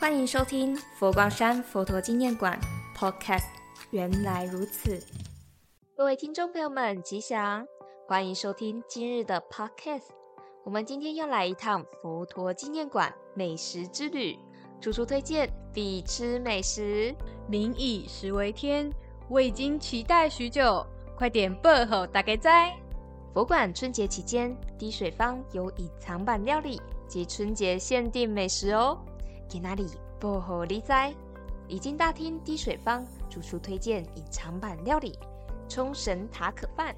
欢迎收听佛光山佛陀纪念馆 Podcast。原来如此，各位听众朋友们，吉祥！欢迎收听今日的 Podcast。我们今天要来一趟佛陀纪念馆美食之旅，主厨推荐必吃美食。民以食为天，我已经期待许久，快点报后大家在！佛馆春节期间，滴水坊有隐藏版料理及春节限定美食哦。给哪里不好理哉？已经大厅滴水坊主厨推荐隐藏版料理冲绳塔可饭，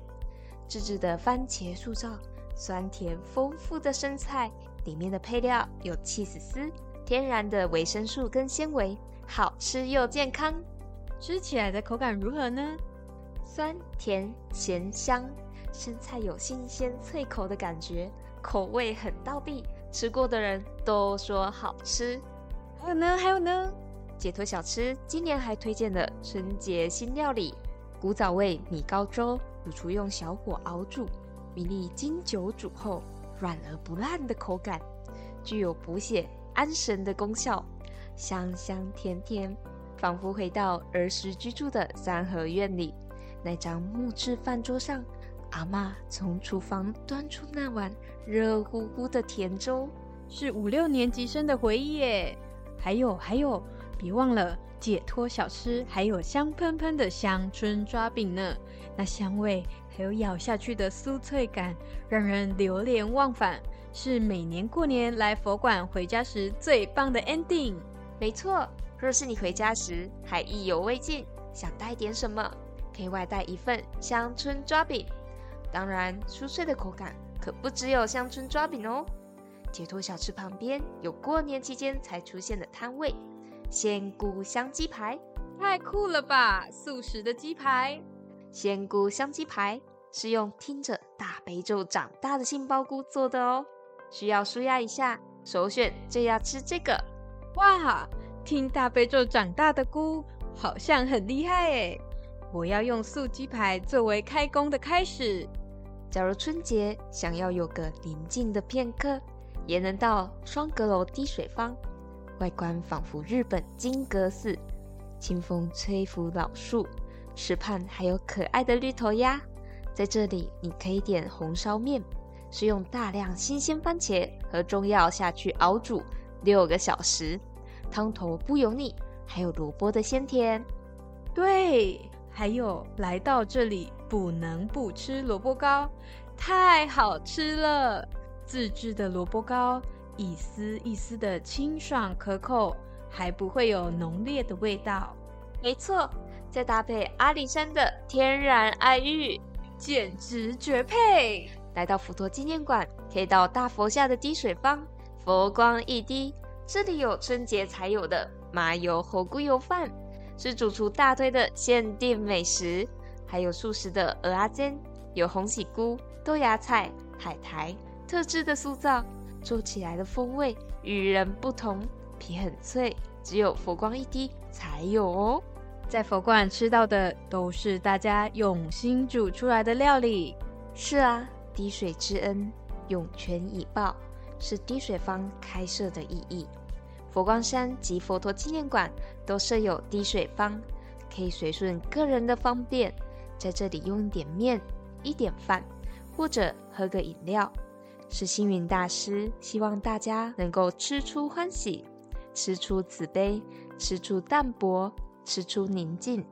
自制的番茄素造，酸甜丰富的生菜，里面的配料有气死丝，天然的维生素跟纤维，好吃又健康。吃起来的口感如何呢？酸甜咸香，生菜有新鲜脆口的感觉，口味很到地，吃过的人都说好吃。还有呢，还有呢，解脱小吃今年还推荐了春节新料理——古早味米糕粥，主厨用小火熬煮，米粒经久煮后软而不烂的口感，具有补血安神的功效，香香甜甜，仿佛回到儿时居住的三合院里。那张木质饭桌上，阿妈从厨房端出那碗热乎乎的甜粥，是五六年级生的回忆耶。还有还有，别忘了解脱小吃，还有香喷喷的香椿抓饼呢。那香味还有咬下去的酥脆感，让人流连忘返，是每年过年来佛馆回家时最棒的 ending。没错，若是你回家时还意犹未尽，想带点什么，可以外带一份香椿抓饼。当然，酥脆的口感可不只有香椿抓饼哦。解脱小吃旁边有过年期间才出现的摊位——仙菇香鸡排，太酷了吧！素食的鸡排，仙菇香鸡排是用听着大悲咒长大的杏鲍菇做的哦。需要舒压一下，首选就要吃这个。哇，听大悲咒长大的菇，好像很厉害诶！我要用素鸡排作为开工的开始。假如春节想要有个宁静的片刻。也能到双阁楼滴水坊，外观仿佛日本金阁寺，清风吹拂老树，池畔还有可爱的绿头鸭。在这里，你可以点红烧面，是用大量新鲜番茄和中药下去熬煮六个小时，汤头不油腻，还有萝卜的鲜甜。对，还有来到这里不能不吃萝卜糕，太好吃了。自制的萝卜糕，一丝一丝的清爽可口，还不会有浓烈的味道。没错，再搭配阿里山的天然爱玉，简直绝配！来到佛陀纪念馆，可以到大佛下的滴水坊，佛光一滴，这里有春节才有的麻油猴菇油饭，是主厨大推的限定美食，还有素食的鹅阿煎，有红喜菇、豆芽菜、海苔。特制的塑造做起来的风味与人不同，皮很脆，只有佛光一滴才有哦。在佛馆吃到的都是大家用心煮出来的料理。是啊，滴水之恩，涌泉以报，是滴水坊开设的意义。佛光山及佛陀纪念馆都设有滴水坊，可以随顺个人的方便，在这里用一点面、一点饭，或者喝个饮料。是星云大师希望大家能够吃出欢喜，吃出慈悲，吃出淡泊，吃出宁静。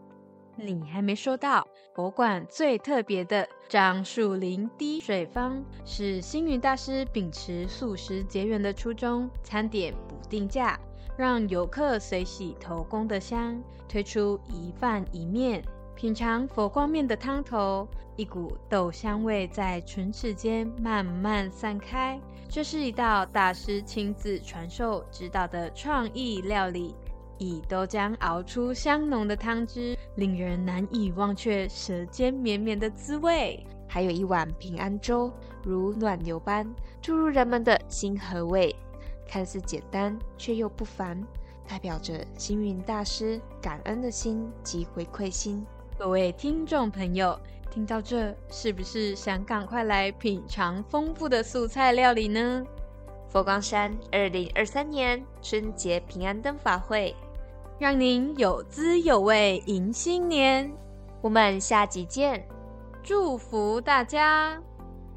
你还没说到，博物馆最特别的樟树林滴水坊，是星云大师秉持素食结缘的初衷，餐点不定价，让游客随喜投供的香，推出一饭一面。品尝佛光面的汤头，一股豆香味在唇齿间慢慢散开。这是一道大师亲自传授指导的创意料理，以豆浆熬出香浓的汤汁，令人难以忘却舌尖绵绵的滋味。还有一碗平安粥，如暖流般注入人们的心和胃，看似简单却又不凡，代表着星云大师感恩的心及回馈心。各位听众朋友，听到这，是不是想赶快来品尝丰富的素菜料理呢？佛光山二零二三年春节平安灯法会，让您有滋有味迎新年。我们下集见，祝福大家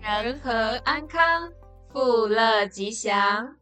人和安康，富乐吉祥。